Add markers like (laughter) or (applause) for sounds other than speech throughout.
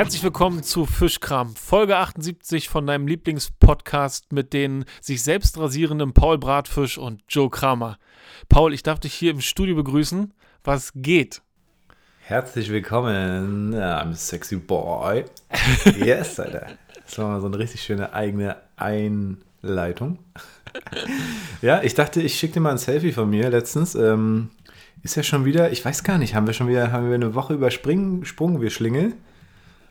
Herzlich willkommen zu Fischkram, Folge 78 von deinem Lieblingspodcast mit den sich selbst rasierenden Paul Bratfisch und Joe Kramer. Paul, ich darf dich hier im Studio begrüßen. Was geht? Herzlich willkommen, I'm a sexy boy. (laughs) Yes, Alter. Das war mal so eine richtig schöne eigene Einleitung. ja, ich dachte, ich schicke dir mal ein Selfie von mir letztens. Ähm, ist ja schon wieder, ich weiß gar nicht, haben wir schon wieder, haben wir eine Woche übersprungen, wir Schlingel?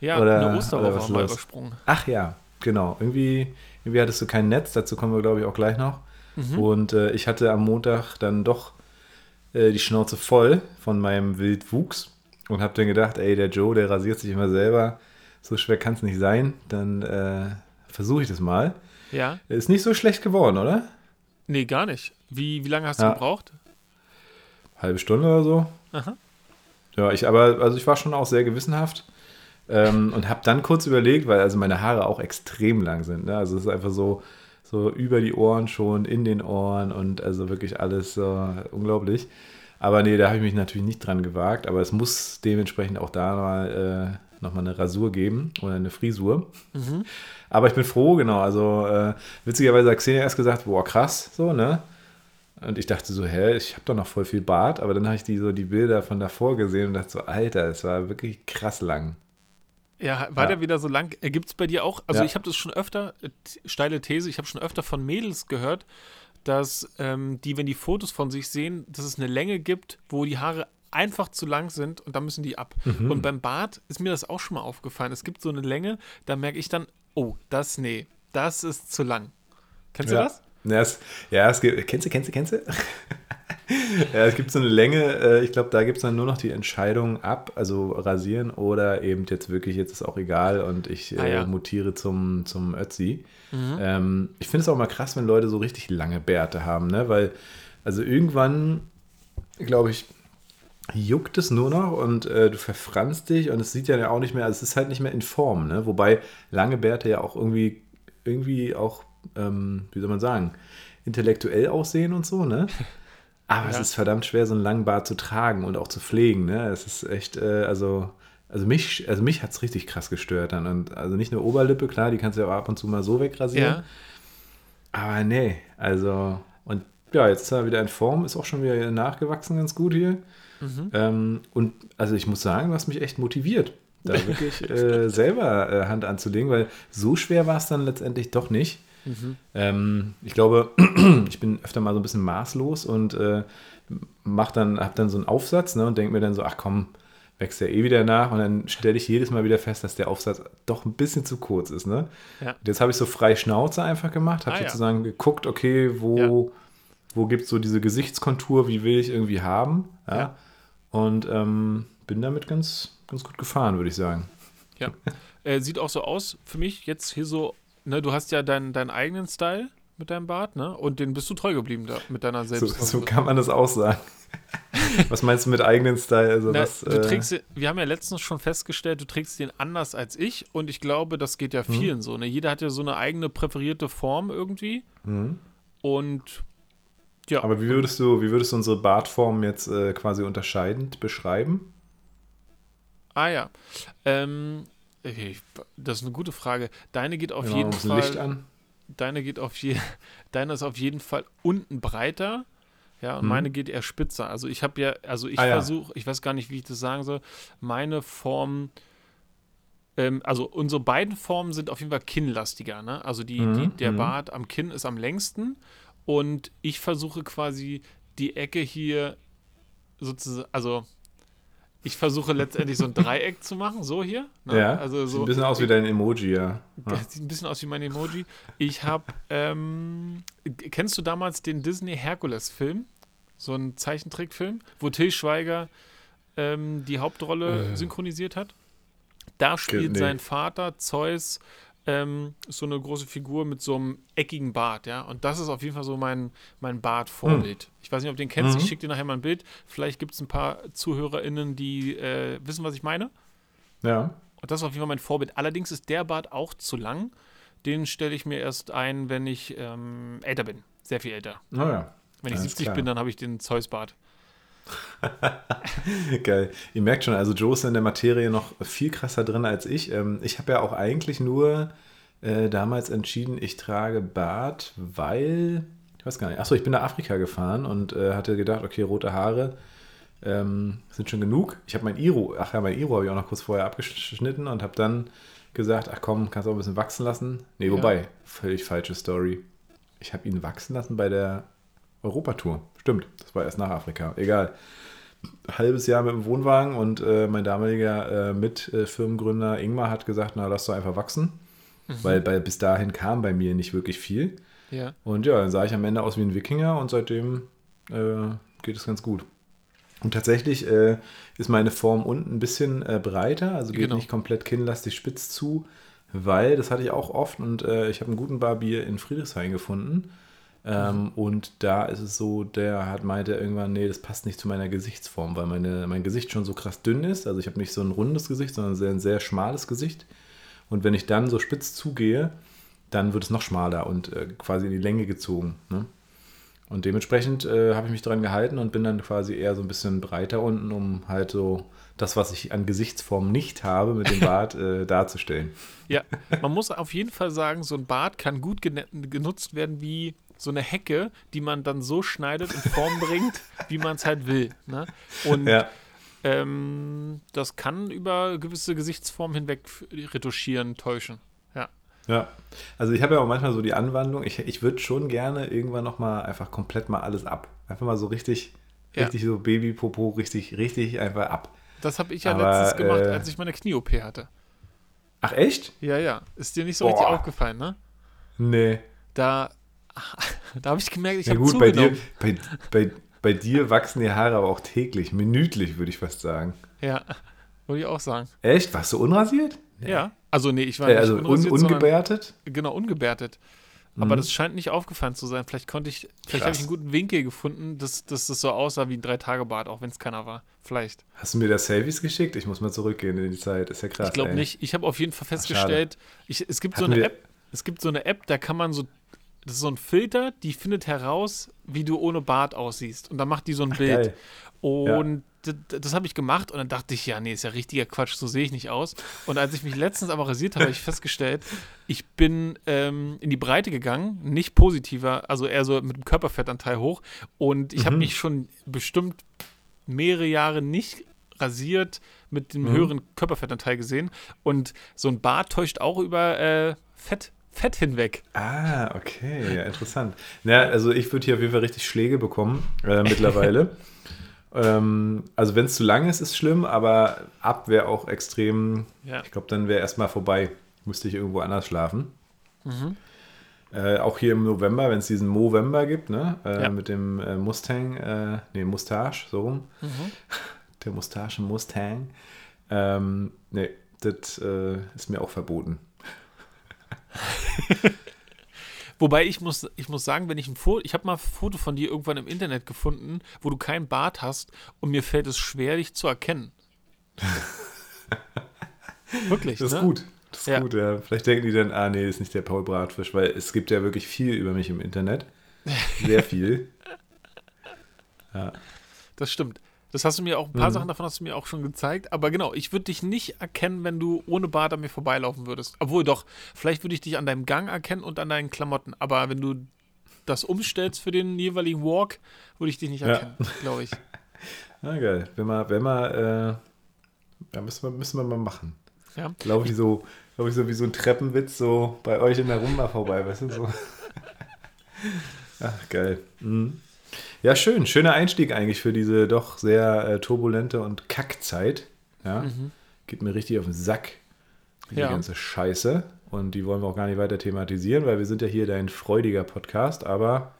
Ja, Oder- eine Osterwoche oder was haben wir los? übersprungen. Ach ja, genau. Irgendwie, irgendwie hattest du kein Netz, dazu kommen wir, glaube ich, auch gleich noch. Und äh, ich hatte am Montag dann doch äh, die Schnauze voll von meinem Wildwuchs und habe dann gedacht, ey, der Joe, der rasiert sich immer selber. So schwer kann es nicht sein. Dann äh, versuche ich das mal. Ja? Ist nicht so schlecht geworden, oder? Nee, gar nicht. Wie, wie lange hast Ja. du gebraucht? Halbe Stunde oder so. Aha. Ja, ich aber, also ich war schon auch sehr gewissenhaft ähm, und habe dann kurz überlegt, weil also meine Haare auch extrem lang sind. Ne? Also es ist einfach so, so über die Ohren schon, in den Ohren und also wirklich alles so unglaublich. Aber nee, da habe ich mich natürlich nicht dran gewagt, aber es muss dementsprechend auch da mal äh, nochmal eine Rasur geben oder eine Frisur. Aber ich bin froh, genau. Also äh, witzigerweise hat Xenia erst gesagt, boah, krass, so, ne? Und ich dachte so, hä, ich habe doch noch voll viel Bart, aber dann habe ich die so die Bilder von davor gesehen und dachte so, Alter, es war wirklich krass lang. Ja, war Ja. der wieder so lang? Gibt es bei dir auch? Also Ja. ich habe das schon öfter, äh, steile These, ich habe schon öfter von Mädels gehört, dass ähm, die, wenn die Fotos von sich sehen, dass es eine Länge gibt, wo die Haare einfach zu lang sind und dann müssen die ab. Mhm. Und beim Bart ist mir das auch schon mal aufgefallen. Es gibt so eine Länge, da merke ich dann, oh, das, nee, das ist zu lang. Kennst du ja. das? Ja, es, ja, es gibt, kennst du, kennst du, kennst du? (laughs) (laughs) ja, es gibt so eine Länge, äh, ich glaube, da gibt es dann nur noch die Entscheidung ab, also rasieren oder eben jetzt wirklich, jetzt ist auch egal und ich Ah, äh, ja. mutiere zum, zum Ötzi. Ähm, ich finde es auch mal krass, wenn Leute so richtig lange Bärte haben, ne? weil, also irgendwann, glaube ich, juckt es nur noch und äh, du verfranst dich und es sieht ja auch nicht mehr, also es ist halt nicht mehr in Form, ne? Wobei lange Bärte ja auch irgendwie, irgendwie auch, ähm, wie soll man sagen, intellektuell aussehen und so, ne? (laughs) Aber es Ja. ist verdammt schwer, so einen langen Bart zu tragen und auch zu pflegen, ne? Es ist echt, äh, also, also mich, also mich hat es richtig krass gestört dann. Und also nicht nur Oberlippe, klar, die kannst du ja auch ab und zu mal so wegrasieren. Ja. Aber nee, also, und ja, jetzt ist er wieder in Form, ist auch schon wieder nachgewachsen ganz gut hier. Ähm, und also ich muss sagen, du hast mich echt motiviert, da (laughs) wirklich äh, selber äh, Hand anzulegen, weil so schwer war es dann letztendlich doch nicht. Ähm, ich glaube, (clears throat) ich bin öfter mal so ein bisschen maßlos und äh, mach dann, hab dann so einen Aufsatz ne, und denke mir dann so, ach komm, wächst ja eh wieder nach und dann stelle ich jedes Mal wieder fest, dass der Aufsatz doch ein bisschen zu kurz ist. Ne? Ja. Jetzt habe ich so frei Schnauze einfach gemacht, habe Ah, ja. sozusagen geguckt, okay, wo, wo gibt es so diese Gesichtskontur, wie will ich irgendwie haben. Ja? Ja. Und ähm, bin damit ganz, ganz gut gefahren, würde ich sagen. Ja. Äh, sieht auch so aus für mich jetzt hier so, ne, du hast ja deinen, deinen eigenen Style mit deinem Bart, ne? Und den bist du treu geblieben da, mit deiner So, selbst. so kann man das auch sagen. (laughs) was meinst du mit eigenen Style? Also Na, was, du äh, trägst, wir haben ja letztens schon festgestellt, du trägst den anders als ich und ich glaube, das geht ja vielen so. Ne? Jeder hat ja so eine eigene präferierte Form irgendwie mhm. und ja, Aber wie würdest du, wie würdest du unsere Bartform jetzt äh, quasi unterscheidend beschreiben? ah ja, ähm, okay, das ist eine gute Frage. Deine geht auf Genau, jeden Fall, Licht an. deine geht auf je, (laughs) deine ist auf jeden Fall unten breiter. Ja, und Mhm. meine geht eher spitzer. Also ich habe ja, also ich Ah, ja. versuche, ich weiß gar nicht, wie ich das sagen soll, meine Form, ähm, also unsere beiden Formen sind auf jeden Fall kinnlastiger, ne? Also die, Mhm, die, der mhm. Bart am Kinn ist am längsten und ich versuche quasi die Ecke hier sozusagen, also ich versuche letztendlich so ein Dreieck zu machen, so hier. Ne? Ja, also sieht so ein bisschen aus wie dein Emoji, ja. ja. sieht ein bisschen aus wie mein Emoji. Ich habe, ähm, kennst du damals den Disney Herkules-Film? So ein Zeichentrickfilm, wo Till Schweiger ähm, die Hauptrolle Äh. synchronisiert hat. Da spielt nee. sein Vater Zeus ähm, so eine große Figur mit so einem eckigen Bart, ja. Und das ist auf jeden Fall so mein, mein Bart-Vorbild. Ich weiß nicht, ob du den kennst. Mhm. Ich schicke dir nachher mal ein Bild. Vielleicht gibt es ein paar ZuhörerInnen, die äh, wissen, was ich meine. Ja. Und das ist auf jeden Fall mein Vorbild. Allerdings ist der Bart auch zu lang. Den stelle ich mir erst ein, wenn ich ähm, älter bin. Sehr viel älter. Naja. Wenn ich Alles 70 klar. bin, dann habe ich den Zeus-Bart. (laughs) Geil. Ihr merkt schon, also Joe ist in der Materie noch viel krasser drin als ich. Ähm, ich habe ja auch eigentlich nur äh, damals entschieden, ich trage Bart, weil, ich weiß gar nicht, achso, ich bin nach Afrika gefahren und äh, hatte gedacht, okay, rote Haare ähm, sind schon genug. Ich habe mein Iro, ach ja, mein Iro habe ich auch noch kurz vorher abgeschnitten und habe dann gesagt, ach komm, kannst du auch ein bisschen wachsen lassen. Nee, Ja. wobei, völlig falsche Story. Ich habe ihn wachsen lassen bei der Europatour. Stimmt, das war erst nach Afrika. Egal. Halbes Jahr mit dem Wohnwagen und äh, mein damaliger äh, Mitfirmengründer Ingmar hat gesagt, na, lass doch einfach wachsen. Weil bei, bis dahin kam bei mir nicht wirklich viel. Ja. Und ja, dann sah ich am Ende aus wie ein Wikinger und seitdem äh, geht es ganz gut. Und tatsächlich äh, ist meine Form unten ein bisschen äh, breiter, also geht Genau. nicht komplett kinnlastig spitz zu, weil, das hatte ich auch oft und äh, ich habe einen guten Barbier in Friedrichshain gefunden. Ähm, Und da ist es so, der hat meinte irgendwann, nee, das passt nicht zu meiner Gesichtsform, weil meine, mein Gesicht schon so krass dünn ist. Also ich habe nicht so ein rundes Gesicht, sondern sehr, ein sehr schmales Gesicht. Und wenn ich dann so spitz zugehe, dann wird es noch schmaler und äh, quasi in die Länge gezogen. Ne? Und dementsprechend äh, habe ich mich dran gehalten und bin dann quasi eher so ein bisschen breiter unten, um halt so das, was ich an Gesichtsform nicht habe, mit dem Bart äh, (laughs) darzustellen. Ja, man muss auf jeden Fall sagen, so ein Bart kann gut genutzt werden wie so eine Hecke, die man dann so schneidet und Form bringt, (laughs) wie man es halt will. Ne? Und Ja, ähm, das kann über gewisse Gesichtsformen hinweg retuschieren, täuschen. Ja. ja. Also ich habe ja auch manchmal so die Anwandlung, ich, ich würde schon gerne irgendwann nochmal einfach komplett mal alles ab. Einfach mal so richtig, Ja. richtig so Babypopo, richtig, richtig einfach ab. Das habe ich ja Aber, letztens gemacht, äh, als ich meine Knie-OP hatte. Ach echt? Ja, ja. Ist dir nicht so Boah. richtig aufgefallen, ne? Nee. Da, (laughs) da habe ich gemerkt, ich Ja habe gut, bei zugenommen. dir, bei, bei, bei dir wachsen die Haare aber auch täglich, minütlich, würde ich fast sagen. Ja, würde ich auch sagen. Echt? Warst du unrasiert? Ja. Also nee, ich war Äh, nicht also un, unrasiert, sondern- ungebärtet? Genau, ungebärtet. Aber Mhm. das scheint nicht aufgefallen zu sein. Vielleicht konnte ich, vielleicht habe ich einen guten Winkel gefunden, dass, dass das so aussah wie ein Drei-Tage-Bad, auch wenn es keiner war. Vielleicht. Hast du mir da Selfies geschickt? Ich muss mal zurückgehen in die Zeit. Ist ja krass. ich glaube nicht. Ich habe auf jeden Fall festgestellt, ich, es gibt so Hatten eine wir- App, es gibt so eine App, da kann man so, das ist so ein Filter, die findet heraus, wie du ohne Bart aussiehst. Und dann macht die so ein Bild. Geil. Und d- d- das habe ich gemacht und dann dachte ich, ja, nee, ist ja richtiger Quatsch, so sehe ich nicht aus. Und als ich mich letztens aber rasiert habe, habe ich festgestellt, ich bin ähm, in die Breite gegangen, nicht positiver, also eher so mit dem Körperfettanteil hoch. Und ich habe Mhm. mich schon bestimmt mehrere Jahre nicht rasiert mit dem Mhm. höheren Körperfettanteil gesehen. Und so ein Bart täuscht auch über äh, Fett, Fett hinweg. Ah, okay, ja, interessant. Na, also ich würde hier auf jeden Fall richtig Schläge bekommen äh, mittlerweile. (laughs) ähm, also wenn es zu lang ist, ist schlimm, aber ab wäre auch extrem, Ja. ich glaube, dann wäre erstmal vorbei. Müsste ich irgendwo anders schlafen. Mhm. Äh, auch hier im November, wenn es diesen Movember gibt, ne? Äh, Ja. mit dem äh, Mustang, äh, nee, Mustache, so rum. Mhm. Der Mustache Mustang. Ähm, nee, das äh, ist mir auch verboten. (laughs) Wobei ich muss, ich muss sagen, wenn ich ein Foto, ich habe mal ein Foto von dir irgendwann im Internet gefunden, wo du keinen Bart hast und mir fällt es schwer, dich zu erkennen. (laughs) Wirklich, Das ist ne? gut. Das ist Ja. gut, ja. Vielleicht denken die dann, ah nee, ist nicht der Paul Bratfisch, weil es gibt ja wirklich viel über mich im Internet. (laughs) Sehr viel. Das stimmt. Das hast du mir auch, ein paar Mhm. Sachen davon hast du mir auch schon gezeigt. Aber genau, ich würde dich nicht erkennen, wenn du ohne Bart an mir vorbeilaufen würdest. Obwohl doch, vielleicht würde ich dich an deinem Gang erkennen und an deinen Klamotten. Aber wenn du das umstellst für den jeweiligen Walk, würde ich dich nicht Ja. erkennen, glaube ich. (laughs) Na geil. Wenn wir, wenn wir, äh, ja, müssen wir, müssen wir mal machen. Ja. Laufe ich so, laufe ich so wie so ein Treppenwitz so bei euch in der Rumba vorbei, weißt du, so. (laughs) Ach, geil. Mhm. Ja, schön. Schöner Einstieg eigentlich für diese doch sehr äh, turbulente und Kackzeit. Ja. Mhm. Geht mir richtig auf den Sack, die Ja. ganze Scheiße. Und die wollen wir auch gar nicht weiter thematisieren, weil wir sind ja hier dein freudiger Podcast, aber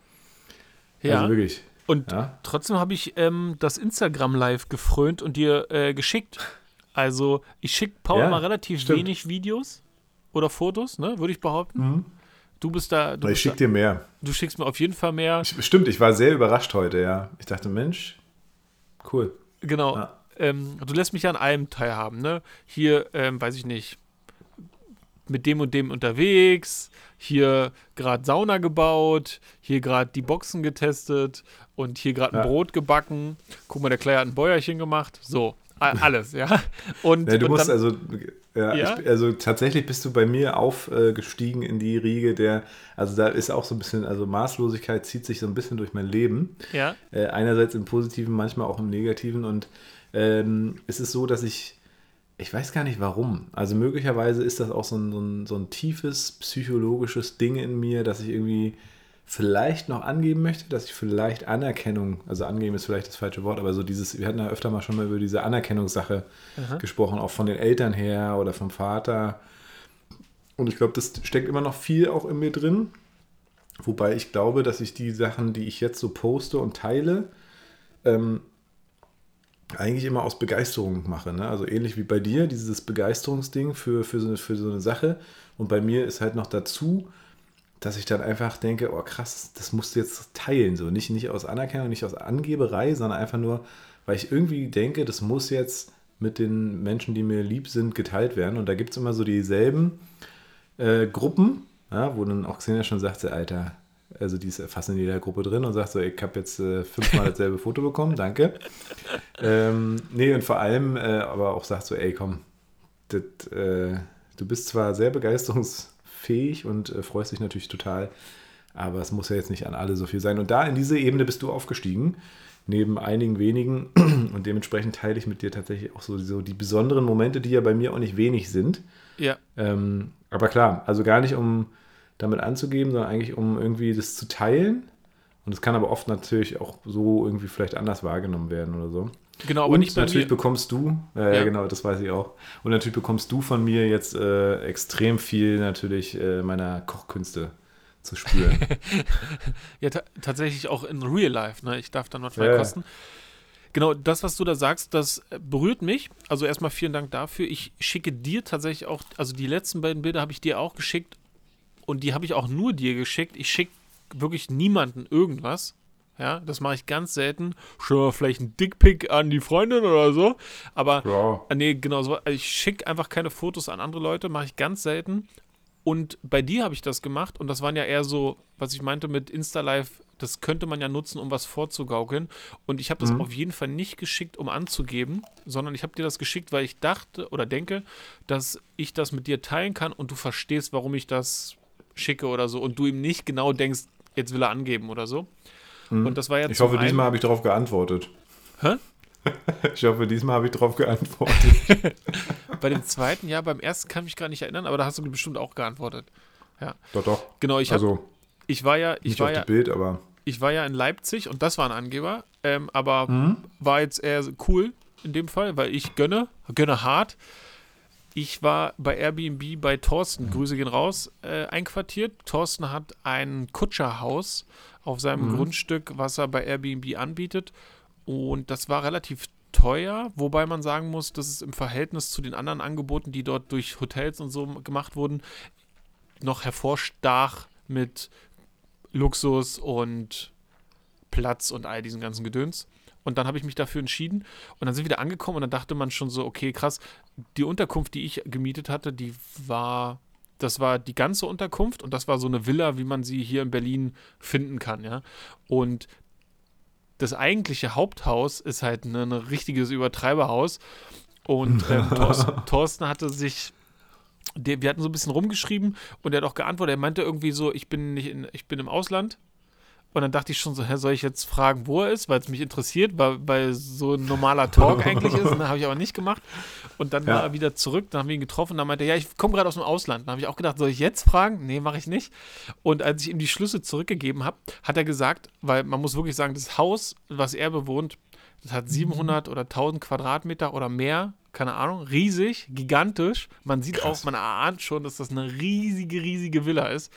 Ja. also wirklich. Und Ja. Trotzdem habe ich ähm, das Instagram Live gefrönt und dir äh, geschickt. Also ich schicke Paul Ja, immer relativ stimmt. wenig Videos oder Fotos, ne, würde ich behaupten. Du bist da, du, Ich bist schicke da, dir mehr. du schickst mir auf jeden Fall mehr. Ich, stimmt, ich war sehr überrascht heute, ja. Ich dachte, Mensch, cool. Genau. Ja. Ähm, du lässt mich ja an allem teilhaben, ne? Hier, ähm, weiß ich nicht, mit dem und dem unterwegs, hier gerade Sauna gebaut, hier gerade die Boxen getestet und hier gerade ein Ja. Brot gebacken. Guck mal, der Clay hat ein Bäuerchen gemacht. So, alles, ja. Und, Ja, du und musst dann, also, ja, Ja? Ich, also tatsächlich bist du bei mir aufgestiegen in die Riege der, also da ist auch so ein bisschen, also Maßlosigkeit zieht sich so ein bisschen durch mein Leben. ja, Äh, einerseits im Positiven, manchmal auch im Negativen. Und ähm, es ist so, dass ich, ich weiß gar nicht warum. Also möglicherweise ist das auch so ein, so ein, so ein tiefes psychologisches Ding in mir, dass ich irgendwie vielleicht noch angeben möchte, dass ich vielleicht Anerkennung, also angeben ist vielleicht das falsche Wort, aber so dieses, wir hatten ja öfter mal schon mal über diese Anerkennungssache Aha. gesprochen, auch von den Eltern her oder vom Vater. Und ich glaube, das steckt immer noch viel auch in mir drin. Wobei ich glaube, dass ich die Sachen, die ich jetzt so poste und teile, ähm, eigentlich immer aus Begeisterung mache. Ne? Also ähnlich wie bei dir, dieses Begeisterungsding für, für, so, für so eine Sache. Und bei mir ist halt noch dazu, dass ich dann einfach denke, oh krass, das musst du jetzt teilen. So nicht, nicht aus Anerkennung, nicht aus Angeberei, sondern einfach nur, weil ich irgendwie denke, das muss jetzt mit den Menschen, die mir lieb sind, geteilt werden. Und da gibt es immer so dieselben äh, Gruppen, ja, wo dann auch Xenia schon sagte, Alter, also die ist fast in jeder Gruppe drin und sagt so, ich habe jetzt äh, fünfmal dasselbe (laughs) Foto bekommen, danke. Ähm, nee, und vor allem äh, aber auch sagt so, ey, komm, das, äh, du bist zwar sehr begeisterungsfähig und äh, freust dich natürlich total, aber es muss ja jetzt nicht an alle so viel sein. Und da in diese Ebene bist du aufgestiegen, neben einigen wenigen. (clears throat) Und dementsprechend teile ich mit dir tatsächlich auch so, so die besonderen Momente, die ja bei mir auch nicht wenig sind. ja, Ähm, aber klar, also gar nicht um damit anzugeben, sondern eigentlich um irgendwie das zu teilen. Und es kann aber oft natürlich auch so irgendwie vielleicht anders wahrgenommen werden oder so. Genau, aber und nicht natürlich mir. bekommst du, äh, Ja. genau, das weiß ich auch. Und natürlich bekommst du von mir jetzt äh, extrem viel natürlich äh, meiner Kochkünste zu spüren. (laughs) Ja, ta tatsächlich auch in Real Life, ne? Ich darf dann was Ja, kosten. Genau, das, was du da sagst, das äh, berührt mich. Also erstmal vielen Dank dafür. Ich schicke dir tatsächlich auch, also die letzten beiden Bilder habe ich dir auch geschickt und die habe ich auch nur dir geschickt. Ich schicke wirklich niemanden irgendwas. Ja, das mache ich ganz selten. Schon mal vielleicht ein Dickpick an die Freundin oder so. Aber ja. Ah, Nee, genau so. Also ich schicke einfach keine Fotos an andere Leute, mache ich ganz selten. Und bei dir habe ich das gemacht und das waren ja eher so, was ich meinte mit Insta-Live, das könnte man ja nutzen, um was vorzugaukeln. Und ich habe das Mhm. auf jeden Fall nicht geschickt, um anzugeben, sondern ich habe dir das geschickt, weil ich dachte oder denke, dass ich das mit dir teilen kann und du verstehst, warum ich das schicke oder so und du ihm nicht genau denkst, jetzt will er angeben oder so. Und das war ja Mhm. (laughs) Ich hoffe, diesmal habe ich darauf geantwortet. Hä? Ich hoffe, diesmal habe ich darauf (laughs) geantwortet. Bei dem zweiten, ja, beim ersten kann ich mich gar nicht erinnern, aber da hast du bestimmt auch geantwortet. doch, doch. Genau, ich, hab, also ich war ja, ich nicht war auf ja, Bild, aber ich war ja in Leipzig und das war ein Angeber, ähm, aber Mhm. war jetzt eher cool in dem Fall, weil ich gönne, gönne hart. Ich war bei Airbnb bei Thorsten, Grüße gehen raus, äh, einquartiert. Thorsten hat ein Kutscherhaus auf seinem Mhm. Grundstück, was er bei Airbnb anbietet. Und das war relativ teuer, wobei man sagen muss, dass es im Verhältnis zu den anderen Angeboten, die dort durch Hotels und so gemacht wurden, noch hervorstach mit Luxus und Platz und all diesen ganzen Gedöns. Und dann habe ich mich dafür entschieden und dann sind wir wieder angekommen und dann dachte man schon so, okay, krass, die Unterkunft, die ich gemietet hatte, die war, das war die ganze Unterkunft und das war so eine Villa, wie man sie hier in Berlin finden kann, ja. Und das eigentliche Haupthaus ist halt ein, ein richtiges Übertreiberhaus und (laughs) ähm, Thorsten, Thorsten hatte sich der, wir hatten so ein bisschen rumgeschrieben und er hat auch geantwortet. Er meinte irgendwie so, ich bin nicht in, ich bin im Ausland. Und dann dachte ich schon so, hä, soll ich jetzt fragen, wo er ist, weil es mich interessiert, weil, weil so ein normaler Talk (laughs) eigentlich ist. Und dann habe ich aber nicht gemacht. Und dann Ja. war er wieder zurück, dann haben wir ihn getroffen. Dann meinte er, ja, ich komme gerade aus dem Ausland. Dann habe ich auch gedacht, soll ich jetzt fragen? Nee, mache ich nicht. Und als ich ihm die Schlüssel zurückgegeben habe, hat er gesagt, weil man muss wirklich sagen, das Haus, was er bewohnt, das hat 700 oder 1000 Quadratmeter oder mehr, keine Ahnung, riesig, gigantisch. Man sieht Krass. auch, man ahnt schon, dass das eine riesige, riesige Villa ist.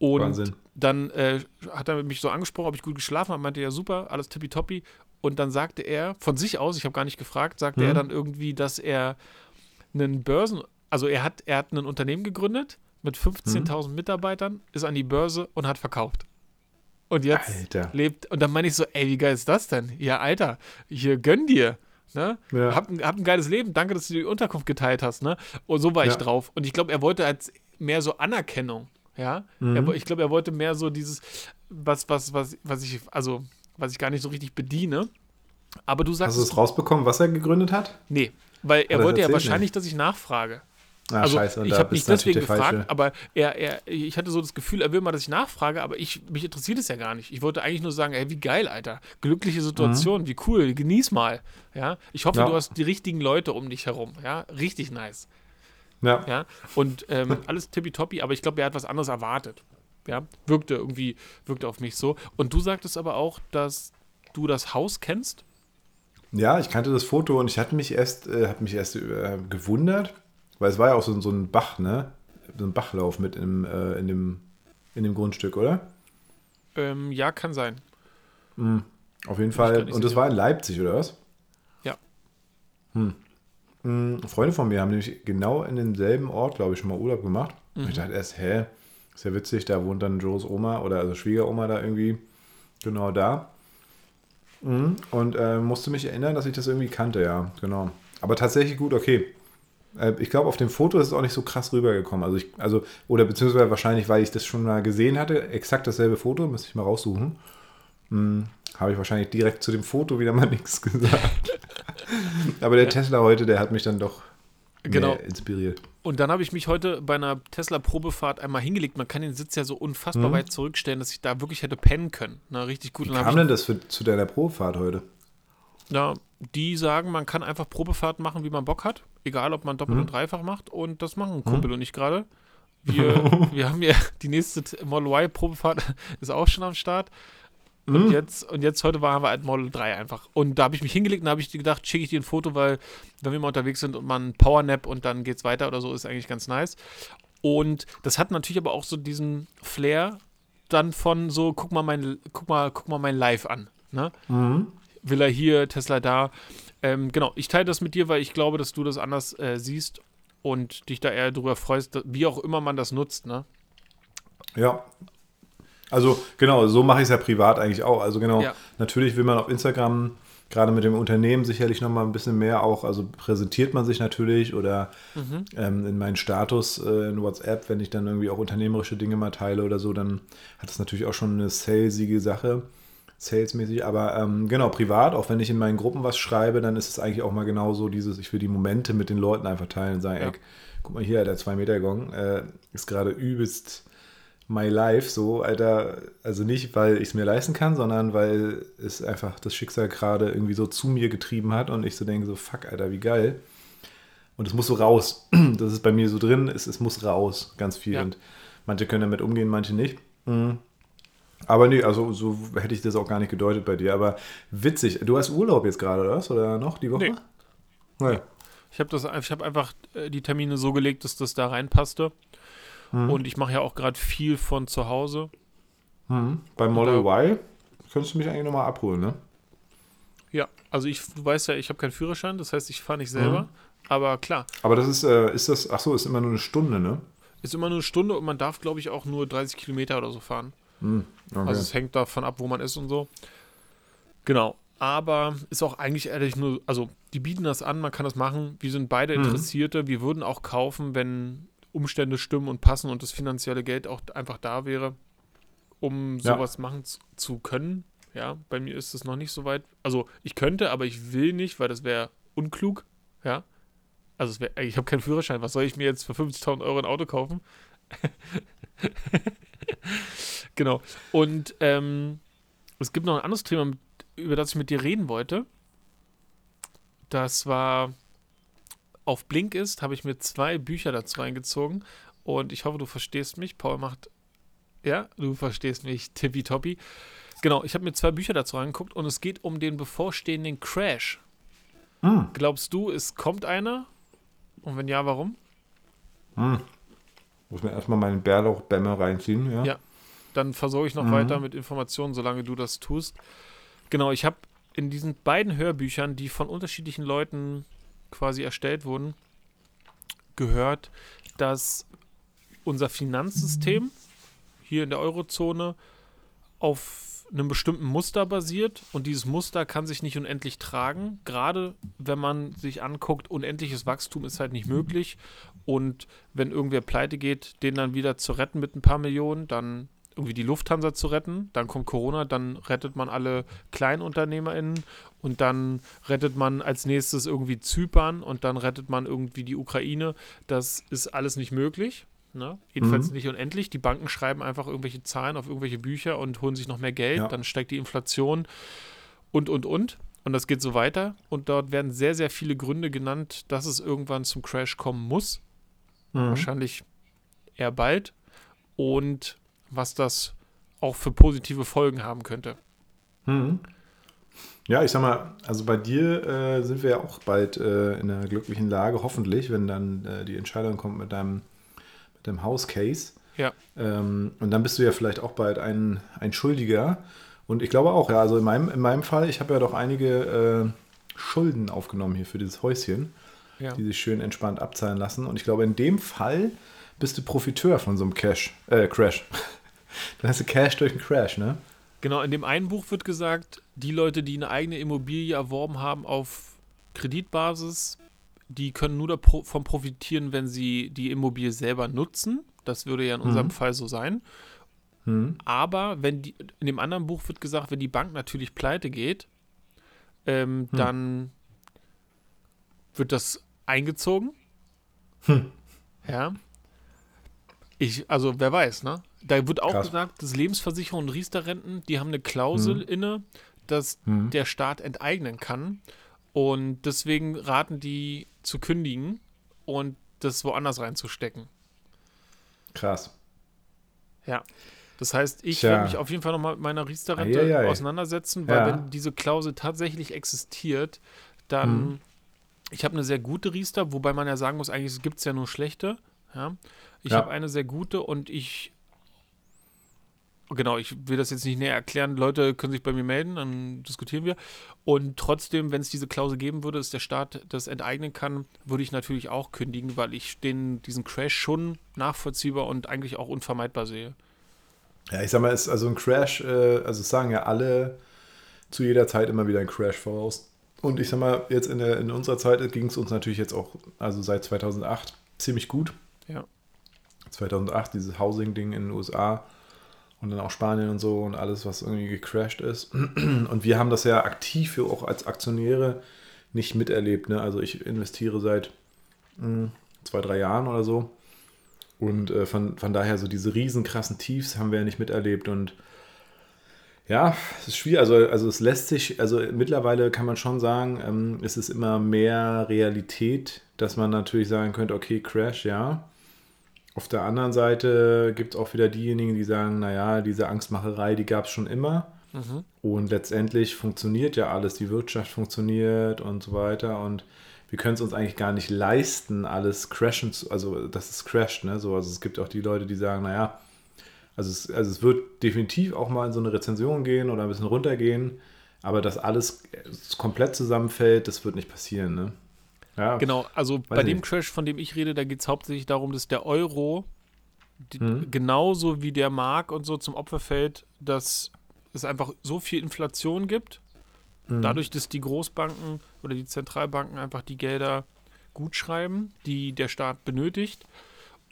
Und Wahnsinn. dann äh, hat er mich so angesprochen, ob ich gut geschlafen habe, meinte ja super, alles tippitoppi. Und dann sagte er von sich aus, ich habe gar nicht gefragt, sagte Mhm. er dann irgendwie, dass er einen Börsen, also er hat, er hat ein Unternehmen gegründet mit 15.000 Mhm. Mitarbeitern, ist an die Börse und hat verkauft. Und jetzt Alter. lebt, und dann meine ich so, ey, wie geil ist das denn? Ja, Alter, hier gönn dir. Ne? Ja. Hab, ein- hab ein geiles Leben, danke, dass du die Unterkunft geteilt hast. Ne? Und so war ich Ja. drauf. Und ich glaube, er wollte als mehr so Anerkennung. Ja, Mhm. er, ich glaube, er wollte mehr so dieses, was, was, was, was ich, also, was ich gar nicht so richtig bediene. Aber du sagst, Hast du es rausbekommen, was er gegründet hat? nee, weil er wollte ja wahrscheinlich, dass ich nachfrage. Ah, also scheiße. ich habe nicht deswegen gefragt, Falsche. aber er, er, ich hatte so das Gefühl, er will mal, dass ich nachfrage, aber ich, mich interessiert es ja gar nicht. Ich wollte eigentlich nur sagen, ey, wie geil, Alter. Glückliche Situation, wie cool, genieß mal. Ja, ich hoffe, Mhm. Ja. du hast die richtigen Leute um dich herum. Ja, richtig nice. Ja. Ja, und ähm, (laughs) alles tippitoppi, aber ich glaube, er hat was anderes erwartet. Ja, wirkte irgendwie, wirkte auf mich so. Und du sagtest aber auch, dass du das Haus kennst. Ja, ich kannte das Foto und ich hatte mich erst, äh, hab mich erst äh, gewundert, weil es war ja auch so, so ein Bach, ne? So ein Bachlauf mit im, äh, in, dem, in dem Grundstück, oder? Ähm, ja, kann sein. Auf jeden Fall. Und das war in Leipzig, oder was? Ja. Hm. Hm, Freunde von mir haben nämlich genau in demselben Ort, glaube ich, schon mal Urlaub gemacht. Und ich dachte erst, hä, ist ja witzig, da wohnt dann Joes Oma oder also Schwiegeroma da irgendwie genau da. Mhm. Und äh, musste mich erinnern, dass ich das irgendwie kannte, ja, genau. Aber tatsächlich gut, okay. Äh, ich glaube, auf dem Foto ist es auch nicht so krass rübergekommen. Also, ich, also, oder beziehungsweise wahrscheinlich, weil ich das schon mal gesehen hatte, exakt dasselbe Foto, müsste ich mal raussuchen. Hm, habe ich wahrscheinlich direkt zu dem Foto wieder mal (laughs) nichts gesagt. (laughs) Aber der Tesla heute, der hat mich dann doch Genau. inspiriert. Und dann habe ich mich heute bei einer Tesla-Probefahrt einmal hingelegt. Man kann den Sitz ja so unfassbar Mhm. weit zurückstellen, dass ich da wirklich hätte pennen können. Na, richtig gut. Wie kam denn das für, zu deiner Probefahrt heute? na, die sagen, man kann einfach Probefahrten machen, wie man Bock hat. Egal, ob man doppelt Mhm. und dreifach macht. Und das machen ein Kumpel und ich gerade. Wir, (laughs) wir haben ja die nächste Model Y-Probefahrt (laughs) ist auch schon am Start. Und Mhm. jetzt, und jetzt heute waren wir halt Model 3 einfach. Und da habe ich mich hingelegt und da habe ich gedacht, schicke ich dir ein Foto, weil wenn wir mal unterwegs sind und man Powernap und dann geht's weiter oder so, ist eigentlich ganz nice. Und das hat natürlich aber auch so diesen Flair dann von so, guck mal mein, guck mal, guck mal mein Live an. Ne? Mhm. Villa hier, Tesla da. Ähm, genau, ich teile das mit dir, weil ich glaube, dass du das anders äh, siehst und dich da eher drüber freust, wie auch immer man das nutzt, ne? Ja. Also genau, so mache ich es ja privat eigentlich auch. Also genau, Ja. natürlich will man auf Instagram gerade mit dem Unternehmen sicherlich noch mal ein bisschen mehr auch, also präsentiert man sich natürlich oder Mhm. ähm, in meinen Status äh, in WhatsApp, wenn ich dann irgendwie auch unternehmerische Dinge mal teile oder so, dann hat das natürlich auch schon eine salesige Sache, salesmäßig, aber ähm, genau, privat, auch wenn ich in meinen Gruppen was schreibe, dann ist es eigentlich auch mal genauso dieses, ich will die Momente mit den Leuten einfach teilen und sagen, Ja. ey, guck mal hier, der 2-Meter-Gong äh, ist gerade übelst my life so, Alter, also nicht, weil ich es mir leisten kann, sondern weil es einfach das Schicksal gerade irgendwie so zu mir getrieben hat und ich so denke so, fuck, Alter, wie geil. Und es muss so raus. (clears throat) Das ist bei mir so drin, es, es muss raus, ganz viel. Ja. Und manche können damit umgehen, manche nicht. Mhm. Aber nee, also so hätte ich das auch gar nicht gedeutet bei dir. Aber witzig, du hast Urlaub jetzt gerade, oder was? Oder noch die Woche? Nee. Nee. Ich habe habe einfach äh, die Termine so gelegt, dass das da reinpasste. Mhm. Und ich mache ja auch gerade viel von zu Hause. Mhm. Bei Model Y könntest du mich eigentlich nochmal abholen, ne? Ja, also ich, du weißt ja, ich habe keinen Führerschein, das heißt, ich fahre nicht selber. Mhm. Aber klar, Aber das ist, äh, ist das, ach so, ist immer nur eine Stunde, ne? ist immer nur eine Stunde und man darf, glaube ich, auch nur 30 Kilometer oder so fahren. Mhm. Okay. Also es hängt davon ab, wo man ist und so. Genau. Aber ist auch eigentlich ehrlich nur, also die bieten das an, man kann das machen. Wir sind beide Mhm. Interessierte. Wir würden auch kaufen, wenn Umstände stimmen und passen und das finanzielle Geld auch einfach da wäre, um Ja. sowas machen zu, können. Ja, bei mir ist es noch nicht so weit. Also ich könnte, aber ich will nicht, weil das wäre unklug. Ja. Also es wär, ich habe keinen Führerschein. Was soll ich mir jetzt für 50.000 Euro ein Auto kaufen? (laughs) genau. Und ähm, es gibt noch ein anderes Thema, über das ich mit dir reden wollte. Das war auf Blink ist, habe ich mir zwei Bücher dazu reingezogen und ich hoffe, du verstehst mich. Paul macht, ja, du verstehst mich, tippitoppi. Genau, ich habe mir zwei Bücher dazu reingeguckt und es geht um den bevorstehenden Crash. Mhm. Glaubst du, es kommt einer? Und wenn ja, warum? Mhm. Muss mir erstmal meinen Bärlauchbämme reinziehen, ja? Ja. Dann versorge ich noch Mhm. weiter mit Informationen, solange du das tust. Genau, ich habe in diesen beiden Hörbüchern, die von unterschiedlichen Leuten quasi erstellt wurden, gehört, dass unser Finanzsystem hier in der Eurozone auf einem bestimmten Muster basiert und dieses Muster kann sich nicht unendlich tragen. Gerade wenn man sich anguckt, unendliches Wachstum ist halt nicht möglich. Und wenn irgendwer pleite geht, den dann wieder zu retten mit ein paar Millionen, dann irgendwie die Lufthansa zu retten, dann kommt Corona, dann rettet man alle KleinunternehmerInnen und dann rettet man als nächstes irgendwie Zypern und dann rettet man irgendwie die Ukraine. Das ist alles nicht möglich. Ne? Jedenfalls mhm. nicht unendlich. Die Banken schreiben einfach irgendwelche Zahlen auf irgendwelche Bücher und holen sich noch mehr Geld. Ja. Dann steigt die Inflation und, und, und. Und das geht so weiter. Und dort werden sehr, sehr viele Gründe genannt, dass es irgendwann zum Crash kommen muss. Mhm. Wahrscheinlich eher bald. Und was das auch für positive Folgen haben könnte. Mhm. Ja, ich sag mal, also bei dir äh, sind wir ja auch bald äh, in einer glücklichen Lage, hoffentlich, wenn dann äh, die Entscheidung kommt mit deinem dem House Case. Ja. Ähm, und dann bist du ja vielleicht auch bald ein, ein Schuldiger. Und ich glaube auch, ja, also in meinem, in meinem Fall, ich habe ja doch einige äh, Schulden aufgenommen hier für dieses Häuschen, ja. die sich schön entspannt abzahlen lassen. Und ich glaube, in dem Fall bist du Profiteur von so einem Cash, äh, Crash. Dann hast du Cash durch einen Crash, ne? Genau, in dem einen Buch wird gesagt, die Leute, die eine eigene Immobilie erworben haben auf Kreditbasis, die können nur davon profitieren, wenn sie die Immobilie selber nutzen. Das würde ja in unserem mhm. Fall so sein. Mhm. Aber wenn die, in dem anderen Buch wird gesagt, wenn die Bank natürlich pleite geht, ähm, mhm. dann wird das eingezogen. Hm. Ja. Ich, also wer weiß, ne? Da wird auch Krass. gesagt, dass Lebensversicherungen und Riester-Renten, die haben eine Klausel mhm. inne, dass mhm. der Staat enteignen kann. Und deswegen raten die zu kündigen und das woanders reinzustecken. Krass. Ja. Das heißt, ich werde mich auf jeden Fall nochmal mit meiner Riester-Rente auseinandersetzen, weil ja. wenn diese Klausel tatsächlich existiert, dann. Hm. Ich habe eine sehr gute Riester, wobei man ja sagen muss, eigentlich gibt es ja nur schlechte. Ja. Ich ja. habe eine sehr gute und ich Genau, ich will das jetzt nicht näher erklären. Leute können sich bei mir melden, dann diskutieren wir. Und trotzdem, wenn es diese Klausel geben würde, dass der Staat das enteignen kann, würde ich natürlich auch kündigen, weil ich den, diesen Crash schon nachvollziehbar und eigentlich auch unvermeidbar sehe. Ja, ich sag mal, es, also ein Crash, äh, also sagen ja alle zu jeder Zeit immer wieder ein Crash voraus. Und ich sag mal, jetzt in, der, in unserer Zeit ging es uns natürlich jetzt auch, also seit 2008, ziemlich gut. Ja. 2008, dieses Housing-Ding in den USA und dann auch Spanien und so und alles, was irgendwie gecrashed ist. (clears throat) Und wir haben das ja aktiv auch als Aktionäre nicht miterlebt. Ne? Also ich investiere seit mh, hm, zwei, drei Jahren oder so. Und äh, von, von daher so diese riesen krassen Tiefs haben wir ja nicht miterlebt. Und ja, es ist schwierig. Also, also es lässt sich, also mittlerweile kann man schon sagen, ähm, es ist immer mehr Realität, dass man natürlich sagen könnte, okay, Crash, ja. Auf der anderen Seite gibt es auch wieder diejenigen, die sagen, naja, diese Angstmacherei, die gab es schon immer. Mhm. Und letztendlich funktioniert ja alles, die Wirtschaft funktioniert und so weiter. Und wir können es uns eigentlich gar nicht leisten, alles crashen zu, also dass es crasht. Ne? So, also es gibt auch die Leute, die sagen, naja, also es, also es wird definitiv auch mal in so eine Rezension gehen oder ein bisschen runtergehen, aber dass alles komplett zusammenfällt, das wird nicht passieren. Ne? Ja, genau, also bei dem Crash, von dem ich rede, da geht es hauptsächlich darum, dass der Euro hm. genauso wie der Mark und so zum Opfer fällt, dass es einfach so viel Inflation gibt. Hm. Dadurch, dass die Großbanken oder die Zentralbanken einfach die Gelder gut schreiben, die der Staat benötigt.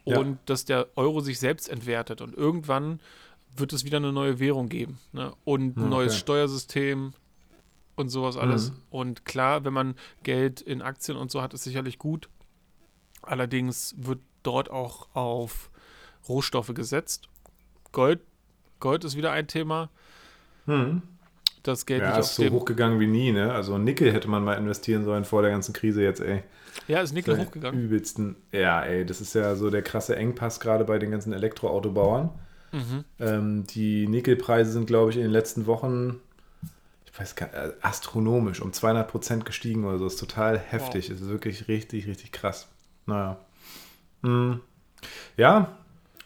Und ja. dass der Euro sich selbst entwertet. Und irgendwann wird es wieder eine neue Währung geben. Ne? Und ein okay. neues Steuersystem, und sowas alles. Mhm. Und klar, wenn man Geld in Aktien und so hat, ist sicherlich gut. Allerdings wird dort auch auf Rohstoffe gesetzt. Gold, Gold ist wieder ein Thema. Mhm. Das Geld ja, ist so hochgegangen wie nie, ne? Also Nickel hätte man mal investieren sollen vor der ganzen Krise jetzt, ey. Ja, ist Nickel hochgegangen? Übelsten. Ja, ey, das ist ja so der krasse Engpass gerade bei den ganzen Elektroautobauern. Mhm. Ähm, die Nickelpreise sind, glaube ich, in den letzten Wochen weiß gar, äh, astronomisch, um 200 Prozent gestiegen oder so. Ist total heftig. Wow. Es ist wirklich richtig, richtig krass. Naja. Hm. Ja,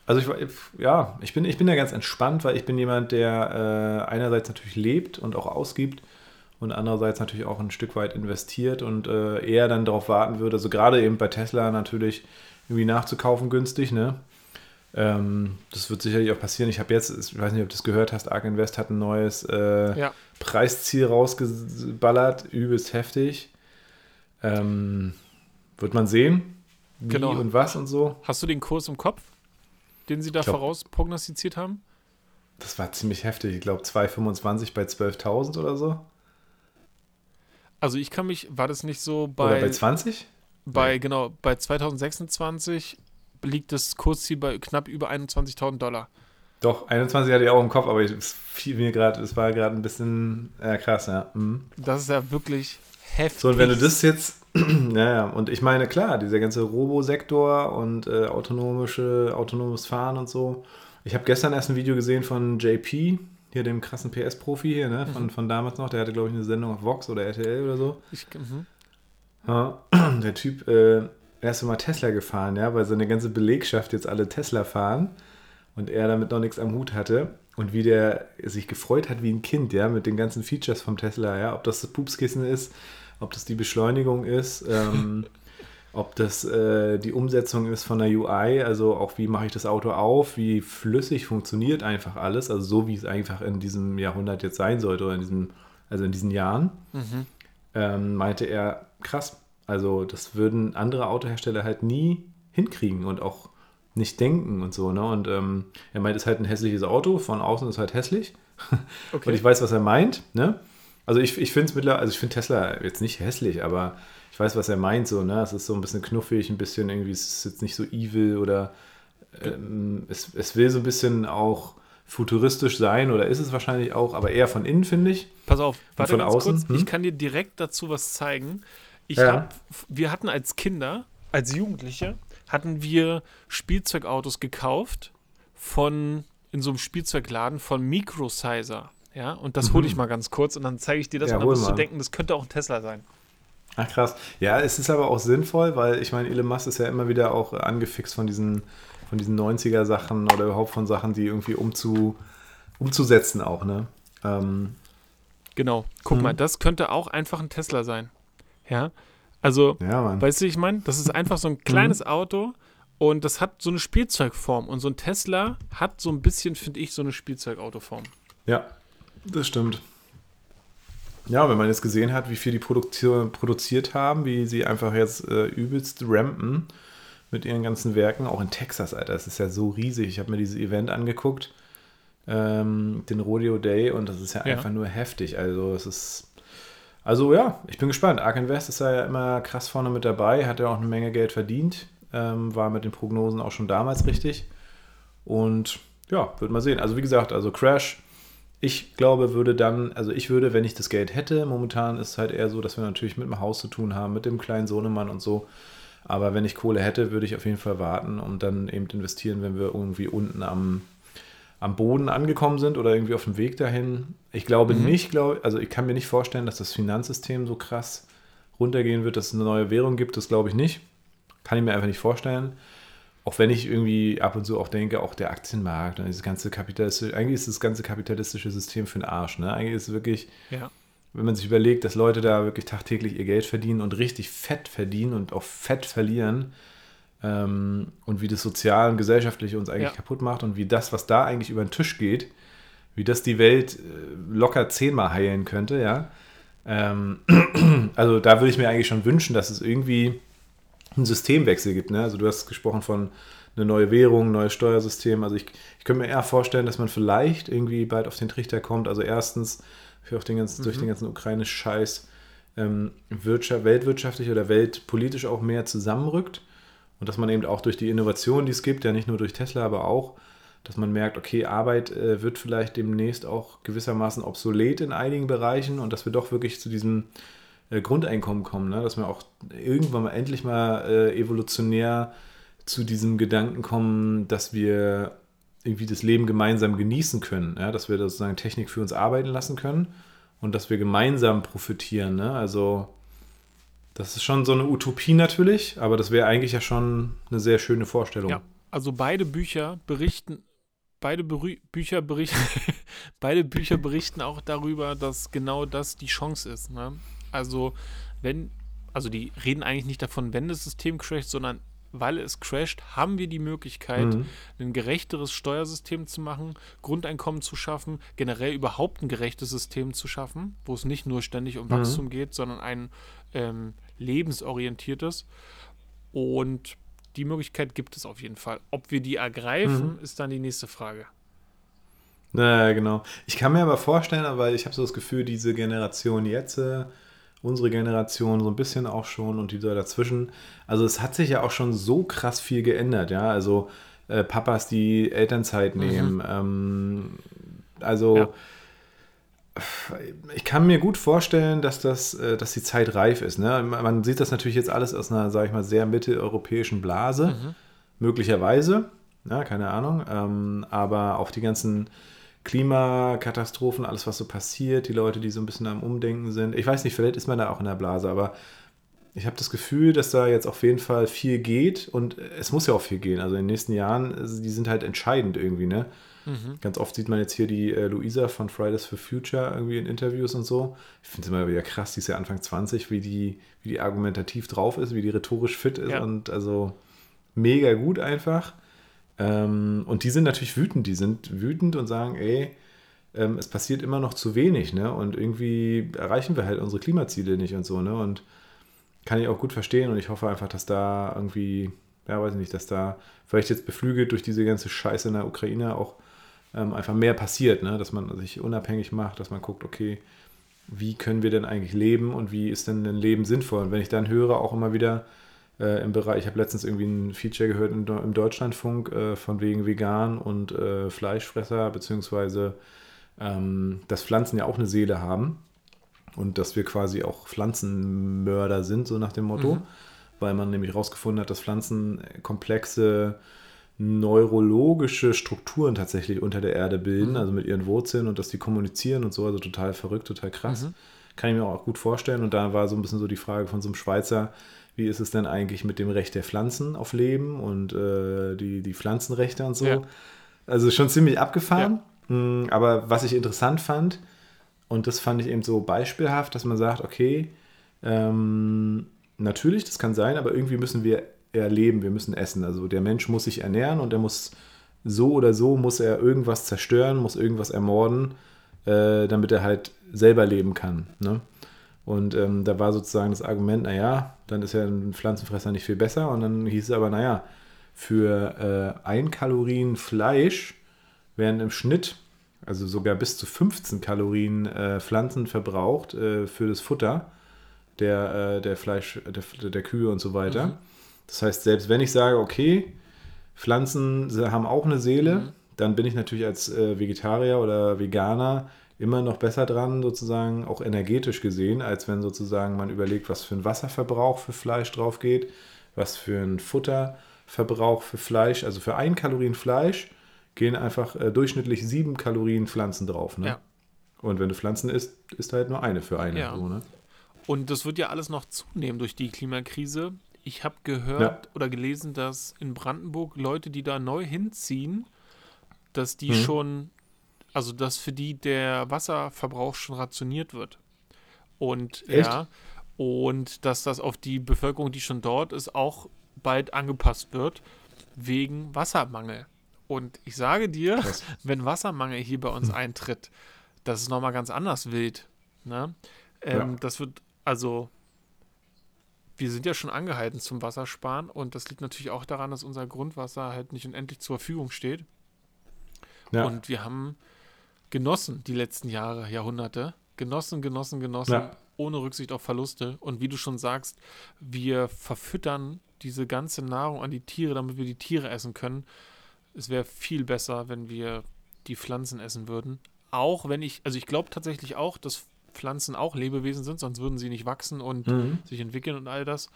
also ich, ja, ich bin, ich bin ja ganz entspannt, weil ich bin jemand, der äh, einerseits natürlich lebt und auch ausgibt und andererseits natürlich auch ein Stück weit investiert und äh, eher dann darauf warten würde, also gerade eben bei Tesla natürlich irgendwie nachzukaufen günstig, ne? Ähm, das wird sicherlich auch passieren. Ich habe jetzt, ich weiß nicht, ob du das gehört hast, Ark Invest hat ein neues äh, Ja. Preisziel rausgeballert, übelst heftig. Ähm, wird man sehen, wie Genau. und was und so. Hast du den Kurs im Kopf, den sie da glaub- voraus prognostiziert haben? Das war ziemlich heftig. Ich glaube 2,25 bei 12.000 oder so. Also ich kann mich, war das nicht so bei, oder bei 20? bei genau, bei 2026 liegt das Kursziel bei knapp über 21.000 Dollar. Doch, 21 hatte ich auch im Kopf, aber ich- es fiel mir gerade, es war gerade ein bisschen äh, krass, ja. Mhm. Das ist ja wirklich heftig. So, und wenn du das jetzt, (clears throat) naja, und ich meine, klar, dieser ganze Robosektor und äh, autonomische, autonomes Fahren und so. Ich habe gestern erst ein Video gesehen von JP, hier dem krassen PS-Profi hier, ne, von, von damals noch, der hatte, glaube ich, eine Sendung auf Vox oder RTL oder so. Ich, mhm. Ja, (clears throat) der Typ, äh, er ist immer Tesla gefahren, ja, weil seine ganze Belegschaft jetzt alle Tesla fahren und er damit noch nichts am Hut hatte. Und wie der sich gefreut hat wie ein Kind, ja, mit den ganzen Features vom Tesla, ja, ob das das Pupskissen ist, ob das die Beschleunigung ist, (laughs) ähm, ob das äh, die Umsetzung ist von der UI, also auch wie mache ich das Auto auf, wie flüssig funktioniert einfach alles, also so wie es einfach in diesem Jahrhundert jetzt sein sollte oder in diesem, also in diesen Jahren Mhm. ähm, meinte er, krass, also das würden andere Autohersteller halt nie hinkriegen und auch nicht denken und so, ne? Und ähm, er meint, es ist halt ein hässliches Auto, von außen ist halt hässlich. (laughs) Okay. Und ich weiß, was er meint, ne? Also ich, ich finde es mittlerweile, also ich finde Tesla jetzt nicht hässlich, aber ich weiß, was er meint, so, ne? Es ist so ein bisschen knuffig, ein bisschen irgendwie, es ist jetzt nicht so evil oder ähm, es, es will so ein bisschen auch futuristisch sein oder ist es wahrscheinlich auch, aber eher von innen, finde ich. Pass auf, warte von ganz außen? kurz. Hm? Ich kann dir direkt dazu was zeigen. Ich Ja. hab, wir hatten als Kinder, als Jugendliche, hatten wir Spielzeugautos gekauft von in so einem Spielzeugladen von Microsizer. Ja, und das hole ich mal ganz kurz und dann zeige ich dir das Mhm. Ja, und dann wirst du denken, das könnte auch ein Tesla sein. Ach krass. Ja, es ist aber auch sinnvoll, weil ich meine, Elon Musk ist ja immer wieder auch äh, angefixt von diesen, von diesen 90er Sachen oder überhaupt von Sachen, die irgendwie umzu, umzusetzen auch, ne? Ähm, Genau. Guck Mhm. mal, das könnte auch einfach ein Tesla sein. Ja. Also, ja, weißt du, ich meine? Das ist einfach so ein Mhm. kleines Auto und das hat so eine Spielzeugform. Und so ein Tesla hat so ein bisschen, finde ich, so eine Spielzeugautoform. Ja, das stimmt. Ja, wenn man jetzt gesehen hat, wie viel die Produktion produziert haben, wie sie einfach jetzt äh, übelst rampen mit ihren ganzen Werken, auch in Texas, Alter, das ist ja so riesig. Ich habe mir dieses Event angeguckt, ähm, den Rodeo Day, und das ist ja, Ja. einfach nur heftig. Also es ist, also ja, ich bin gespannt. Ark Invest ist ja immer krass vorne mit dabei, hat ja auch eine Menge Geld verdient, ähm, war mit den Prognosen auch schon damals richtig. Und ja, wird mal sehen. Also wie gesagt, also Crash, ich glaube, würde dann, also ich würde, wenn ich das Geld hätte, momentan ist es halt eher so, dass wir natürlich mit dem Haus zu tun haben, mit dem kleinen Sohnemann und so. Aber wenn ich Kohle hätte, würde ich auf jeden Fall warten und dann eben investieren, wenn wir irgendwie unten am, am Boden angekommen sind oder irgendwie auf dem Weg dahin. Ich glaube Mhm. nicht, glaube, also ich kann mir nicht vorstellen, dass das Finanzsystem so krass runtergehen wird, dass es eine neue Währung gibt. Das glaube ich nicht. Kann ich mir einfach nicht vorstellen. Auch wenn ich irgendwie ab und zu auch denke, auch der Aktienmarkt und dieses ganze kapitalistische, eigentlich ist das ganze kapitalistische System für den Arsch. Ne? Eigentlich ist es wirklich, Ja. wenn man sich überlegt, dass Leute da wirklich tagtäglich ihr Geld verdienen und richtig fett verdienen und auch fett verlieren ähm, und wie das sozial und gesellschaftlich uns eigentlich Ja. kaputt macht und wie das, was da eigentlich über den Tisch geht, wie das die Welt äh, locker zehnmal heilen könnte, ja. Ähm, (clears throat) also da würde ich mir eigentlich schon wünschen, dass es irgendwie einen Systemwechsel gibt. Ne? Also du hast gesprochen von eine neue Währung, ein neues Steuersystem. Also ich, ich könnte mir eher vorstellen, dass man vielleicht irgendwie bald auf den Trichter kommt. Also erstens für auch den ganzen, durch den ganzen ukrainischen Scheiß ähm, Wirtschaft, weltwirtschaftlich oder weltpolitisch auch mehr zusammenrückt. Und dass man eben auch durch die Innovation, die es gibt, ja nicht nur durch Tesla, aber auch, dass man merkt, okay, Arbeit äh, wird vielleicht demnächst auch gewissermaßen obsolet in einigen Bereichen und dass wir doch wirklich zu diesem äh, Grundeinkommen kommen, ne? dass wir auch irgendwann mal endlich mal äh, evolutionär zu diesem Gedanken kommen, dass wir irgendwie das Leben gemeinsam genießen können, ja? dass wir sozusagen Technik für uns arbeiten lassen können und dass wir gemeinsam profitieren. Ne? Also das ist schon so eine Utopie natürlich, aber das wäre eigentlich ja schon eine sehr schöne Vorstellung. Ja. Also beide Bücher berichten, beide Berü Bücher berichten, (laughs) beide Bücher berichten auch darüber, dass genau das die Chance ist. Ne? Also wenn, also die reden eigentlich nicht davon, wenn das System crasht, sondern weil es crasht, haben wir die Möglichkeit, Mhm. ein gerechteres Steuersystem zu machen, Grundeinkommen zu schaffen, generell überhaupt ein gerechtes System zu schaffen, wo es nicht nur ständig um Mhm. Wachstum geht, sondern ein ähm, lebensorientiertes. Und die Möglichkeit gibt es auf jeden Fall. Ob wir die ergreifen, Mhm. ist dann die nächste Frage. Naja, genau. Ich kann mir aber vorstellen, weil ich habe so das Gefühl, diese Generation jetzt, äh, unsere Generation so ein bisschen auch schon und die da dazwischen, also es hat sich ja auch schon so krass viel geändert, ja. Also äh, Papas, die Elternzeit nehmen, ähm, also Ja. Ich kann mir gut vorstellen, dass das, äh, dass die Zeit reif ist. Ne? Man sieht das natürlich jetzt alles aus einer, sage ich mal, sehr mitteleuropäischen Blase, Mhm. möglicherweise, ja, keine Ahnung, ähm, aber auch die ganzen Klimakatastrophen, alles, was so passiert, die Leute, die so ein bisschen am Umdenken sind. Ich weiß nicht, vielleicht ist man da auch in der Blase, aber ich habe das Gefühl, dass da jetzt auf jeden Fall viel geht und es muss ja auch viel gehen. Also in den nächsten Jahren, also die sind halt entscheidend irgendwie, ne? Mhm. Ganz oft sieht man jetzt hier die äh, Luisa von Fridays for Future irgendwie in Interviews und so. Ich finde es immer wieder krass, die ist ja Anfang 20, wie die, wie die argumentativ drauf ist, wie die rhetorisch fit ist Ja. und also mega gut einfach. Ähm, und die sind natürlich wütend, die sind wütend und sagen, ey, ähm, es passiert immer noch zu wenig, ne? Und irgendwie erreichen wir halt unsere Klimaziele nicht und so, ne? Und kann ich auch gut verstehen und ich hoffe einfach, dass da irgendwie, ja, weiß ich nicht, dass da vielleicht jetzt beflügelt durch diese ganze Scheiße in der Ukraine auch ähm, einfach mehr passiert, ne? dass man sich unabhängig macht, dass man guckt, okay, wie können wir denn eigentlich leben und wie ist denn ein Leben sinnvoll? Und wenn ich dann höre, auch immer wieder äh, im Bereich, ich habe letztens irgendwie ein Feature gehört im, im Deutschlandfunk äh, von wegen Vegan und äh, Fleischfresser, beziehungsweise ähm, dass Pflanzen ja auch eine Seele haben und dass wir quasi auch Pflanzenmörder sind, so nach dem Motto, Mhm. weil man nämlich herausgefunden hat, dass Pflanzen komplexe neurologische Strukturen tatsächlich unter der Erde bilden, Mhm. also mit ihren Wurzeln und dass die kommunizieren und so, also total verrückt, total krass. Mhm. Kann ich mir auch gut vorstellen. Und da war so ein bisschen so die Frage von so einem Schweizer, wie ist es denn eigentlich mit dem Recht der Pflanzen auf Leben und äh, die, die Pflanzenrechte und so. Ja. Also schon ziemlich abgefahren. Mm, Aber was ich interessant fand, und das fand ich eben so beispielhaft, dass man sagt, okay, ähm, natürlich, das kann sein, aber irgendwie müssen wir erleben, wir müssen essen. Also der Mensch muss sich ernähren und er muss so oder so, muss er irgendwas zerstören, muss irgendwas ermorden, äh, damit er halt selber leben kann. Ne? Und ähm, da war sozusagen das Argument, naja, dann ist ja ein Pflanzenfresser nicht viel besser. Und dann hieß es aber, naja, für äh, ein Kalorien Fleisch werden im Schnitt, also sogar bis zu 15 Kalorien äh, Pflanzen verbraucht äh, für das Futter der, äh, der Fleisch, der, der Kühe und so weiter. Mhm. Das heißt, selbst wenn ich sage, okay, Pflanzen haben auch eine Seele, Mhm. dann bin ich natürlich als äh, Vegetarier oder Veganer immer noch besser dran, sozusagen auch energetisch gesehen, als wenn sozusagen man überlegt, was für ein Wasserverbrauch für Fleisch drauf geht, was für ein Futterverbrauch für Fleisch, also für ein Kalorien Fleisch gehen einfach äh, durchschnittlich sieben Kalorien Pflanzen drauf. Ne? Ja. Und wenn du Pflanzen isst, ist halt nur eine für eine. Ja. So, ne? Und das wird ja alles noch zunehmen durch die Klimakrise. Ich habe gehört Ja. oder gelesen, dass in Brandenburg Leute, die da neu hinziehen, dass die Mhm. schon, also dass für die der Wasserverbrauch schon rationiert wird. Und Echt? ja, und dass das auf die Bevölkerung, die schon dort ist, auch bald angepasst wird, wegen Wassermangel. Und ich sage dir, Krass. (laughs) wenn Wassermangel hier bei uns eintritt, das ist nochmal ganz anders wild. Ne? Ähm, Ja. Das wird, also, wir sind ja schon angehalten zum Wassersparen und das liegt natürlich auch daran, dass unser Grundwasser halt nicht unendlich zur Verfügung steht. Ja. Und wir haben genossen die letzten Jahre, Jahrhunderte. Genossen, genossen, genossen, Ja. ohne Rücksicht auf Verluste. Und wie du schon sagst, wir verfüttern diese ganze Nahrung an die Tiere, damit wir die Tiere essen können. Es wäre viel besser, wenn wir die Pflanzen essen würden. Auch wenn ich, also ich glaube tatsächlich auch, dass Pflanzen auch Lebewesen sind, sonst würden sie nicht wachsen und Mhm. sich entwickeln und all das.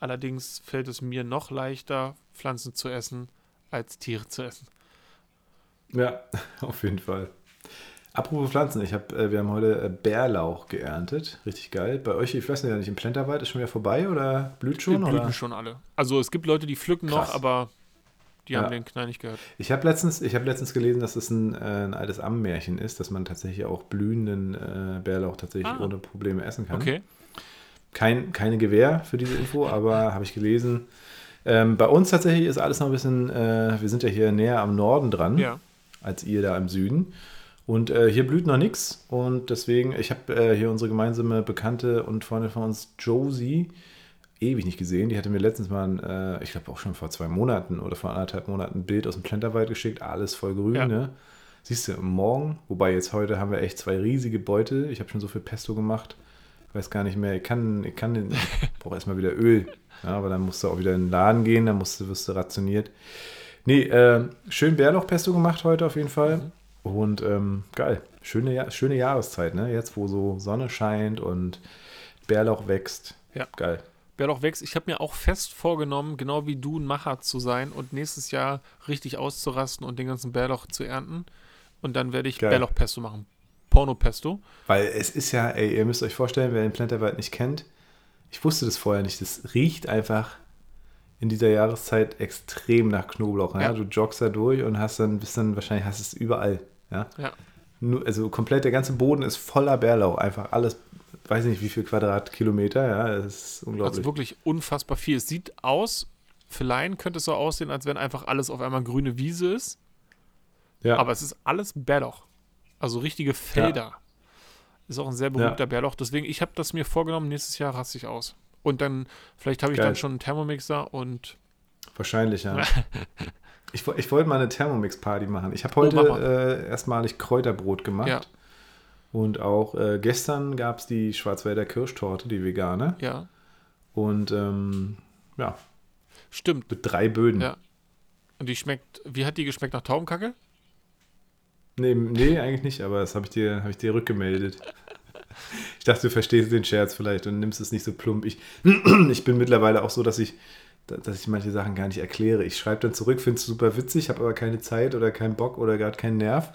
Allerdings fällt es mir noch leichter, Pflanzen zu essen, als Tiere zu essen. Ja, (laughs) auf jeden Fall. Apropos Pflanzen, ich hab, äh, wir haben heute äh, Bärlauch geerntet. Richtig geil. Bei euch, ich weiß nicht, im Plenterwald ist schon wieder vorbei oder blüht schon? die blüten Oder? schon alle. Also es gibt Leute, die pflücken Krass. noch, aber die Ja. haben den Knall nicht gehört. Ich habe letztens, ich hab letztens gelesen, dass es ein, äh, ein altes Ammenmärchen ist, dass man tatsächlich auch blühenden äh, Bärlauch tatsächlich Ah. ohne Probleme essen kann. Okay. Kein, keine Gewähr für diese Info, (laughs) aber habe ich gelesen. Ähm, bei uns tatsächlich ist alles noch ein bisschen, äh, wir sind ja hier näher am Norden dran, Ja. als ihr da im Süden. Und äh, hier blüht noch nichts. Und deswegen, ich habe äh, hier unsere gemeinsame Bekannte und Freundin von uns, Josie, ewig nicht gesehen. Die hatte mir letztens mal, ein, äh, ich glaube auch schon vor zwei Monaten oder vor anderthalb Monaten ein Bild aus dem Plenterwald geschickt. Alles voll grün, Ja. ne? Siehst du, morgen, wobei jetzt heute haben wir echt zwei riesige Beutel. Ich habe schon so viel Pesto gemacht. Ich weiß gar nicht mehr. Ich kann, ich kann, den- ich brauche erstmal wieder Öl. Ja, aber dann musst du auch wieder in den Laden gehen, dann musst du, wirst du rationiert. Nee, äh, schön Bärlauchpesto gemacht heute auf jeden Fall. Und ähm, geil. Schöne, schöne Jahreszeit, ne? Jetzt, wo so Sonne scheint und Bärlauch wächst. Ja. Geil. Bärlauch wächst. Ich habe mir auch fest vorgenommen, genau wie du ein Macher zu sein und nächstes Jahr richtig auszurasten und den ganzen Bärlauch zu ernten. Und dann werde ich Geil. Bärlauchpesto machen. Porno-Pesto. Weil es ist ja, ey, ihr müsst euch vorstellen, wer den Plenterwald nicht kennt, ich wusste das vorher nicht, das riecht einfach in dieser Jahreszeit extrem nach Knoblauch. Ja? Ja. Du joggst da durch und hast dann, bist dann wahrscheinlich, hast es überall. Ja? Ja. Also komplett, der ganze Boden ist voller Bärlauch. Einfach alles, weiß nicht wie viel Quadratkilometer, ja, das ist unglaublich. Also wirklich unfassbar viel. Es sieht aus, für Laien könnte es so aussehen, als wenn einfach alles auf einmal grüne Wiese ist. ja. Aber es ist alles Bärlauch. Also richtige Felder. Ist auch ein sehr berühmter Bärlauch. Deswegen, ich habe das mir vorgenommen, nächstes Jahr raste ich aus. Und dann, vielleicht habe ich Geil. dann schon einen Thermomixer und Wahrscheinlich, ja. (laughs) ich ich wollte mal eine Thermomix-Party machen. Ich habe Oh, heute mach mal. äh, erstmalig Kräuterbrot gemacht. Ja. Und auch äh, gestern gab es die Schwarzwälder Kirschtorte, die vegane. ja, Und ähm, ja, stimmt. mit drei Böden. Ja. Und die schmeckt, wie hat die geschmeckt nach Taubenkacke? Nee, nee, eigentlich nicht, aber das habe ich, dir- hab ich dir rückgemeldet. (laughs) Ich dachte, du verstehst den Scherz vielleicht und nimmst es nicht so plump. Ich, (clears throat) ich bin mittlerweile auch so, dass ich, dass ich manche Sachen gar nicht erkläre. Ich schreibe dann zurück, finde es super witzig, habe aber keine Zeit oder keinen Bock oder gerade keinen Nerv.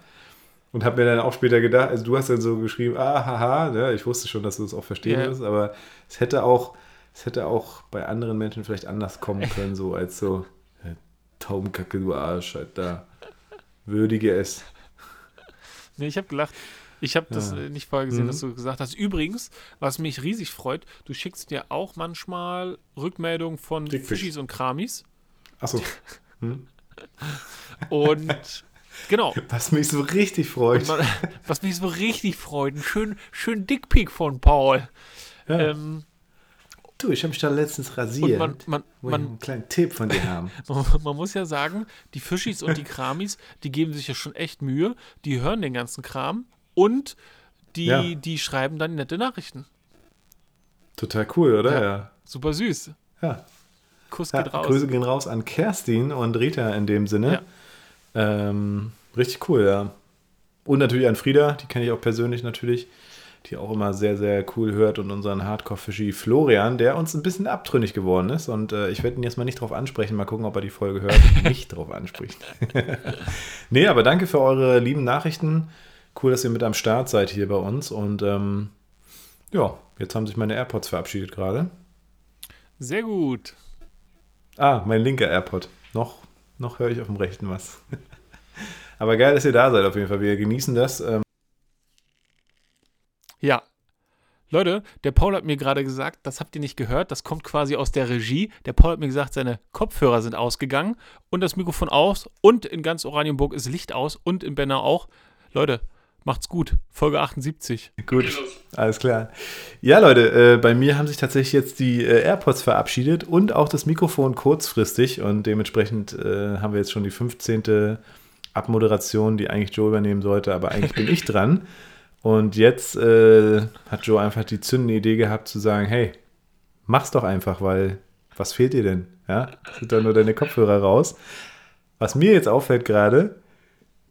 Und habe mir dann auch später gedacht, also du hast dann so geschrieben, ah, haha, ne? ich wusste schon, dass du es auch verstehen Ja. wirst, aber es hätte auch, es hätte auch bei anderen Menschen vielleicht anders kommen (laughs) können, so als so, äh, Taubenkacke, du Arsch, halt da. Würdige es. Nee, ich habe gelacht. Ich habe das Ja. äh, nicht vorher gesehen, Mhm. dass du gesagt hast. Übrigens, was mich riesig freut, du schickst dir auch manchmal Rückmeldungen von. Fischis und Kramis. Achso. (laughs) Hm? Und genau. Was mich so richtig freut. Man, (laughs) was mich so richtig freut, ein schön, schön Dickpick von Paul. Ja. Ähm, du, ich habe mich da letztens rasiert. man, man, man, einen kleinen Tipp von dir haben. (laughs) man muss ja sagen, die Fischis und die Kramis, die geben sich ja schon echt Mühe. Die hören den ganzen Kram und die, Ja. die schreiben dann nette Nachrichten. Total cool, oder? Ja. Ja. Super süß. ja. Kuss ja geht raus. Grüße gehen raus an Kerstin und Rita in dem Sinne. Ähm, richtig cool, ja. Und natürlich an Frieda, die kenne ich auch persönlich natürlich, die auch immer sehr, sehr cool hört und unseren Hardcore-Fischi Florian, der uns ein bisschen abtrünnig geworden ist. Und äh, ich werde ihn jetzt mal nicht drauf ansprechen, mal gucken, ob er die Folge hört und mich (laughs) drauf anspricht. (laughs) nee, aber danke für eure lieben Nachrichten. Cool, dass ihr mit am Start seid hier bei uns. Und ähm, ja, jetzt haben sich meine AirPods verabschiedet gerade. Sehr gut. Ah, mein linker AirPod. Noch, noch höre ich auf dem rechten was. (laughs) Aber geil, dass ihr da seid auf jeden Fall. Wir genießen das. Ähm, Ja. Leute, der Paul hat mir gerade gesagt, das habt ihr nicht gehört, das kommt quasi aus der Regie. Der Paul hat mir gesagt, seine Kopfhörer sind ausgegangen und das Mikrofon aus und in ganz Oranienburg ist Licht aus und in Benner auch. Leute, macht's gut. Folge 78. gut, alles klar. Ja, Leute, äh, bei mir haben sich tatsächlich jetzt die äh, AirPods verabschiedet und auch das Mikrofon kurzfristig. Und dementsprechend äh, haben wir jetzt schon die 15. Abmoderation, die eigentlich Joe übernehmen sollte, aber eigentlich bin ich dran. Und jetzt äh, hat Joe einfach die zündende Idee gehabt zu sagen, hey, mach's doch einfach, weil was fehlt dir denn? Ja, sind da nur deine Kopfhörer raus. Was mir jetzt auffällt gerade,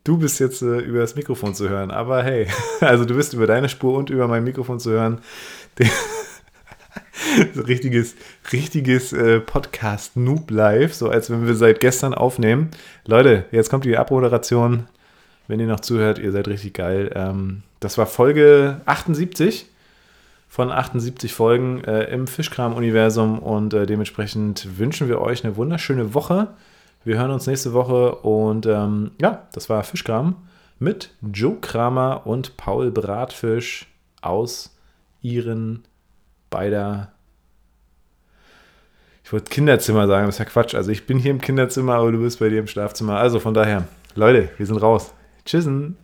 du bist jetzt äh, über das Mikrofon zu hören, aber hey, (laughs) also du bist über deine Spur und über mein Mikrofon zu hören. So richtiges, richtiges äh, Podcast Noob Live, so als wenn wir seit gestern aufnehmen. Leute, jetzt kommt die Abmoderation. Wenn ihr noch zuhört, ihr seid richtig geil. Ähm, das war Folge 78 von 78 Folgen äh, im Fischkram-Universum und äh, dementsprechend wünschen wir euch eine wunderschöne Woche. Wir hören uns nächste Woche und ähm, ja, das war Fischkram mit Joe Kramer und Paul Bratfisch aus ihren beider Ich wollte Kinderzimmer sagen, das ist ja Quatsch. Also ich bin hier im Kinderzimmer, aber du bist bei dir im Schlafzimmer. Also von daher, Leute, wir sind raus. Tschüssen.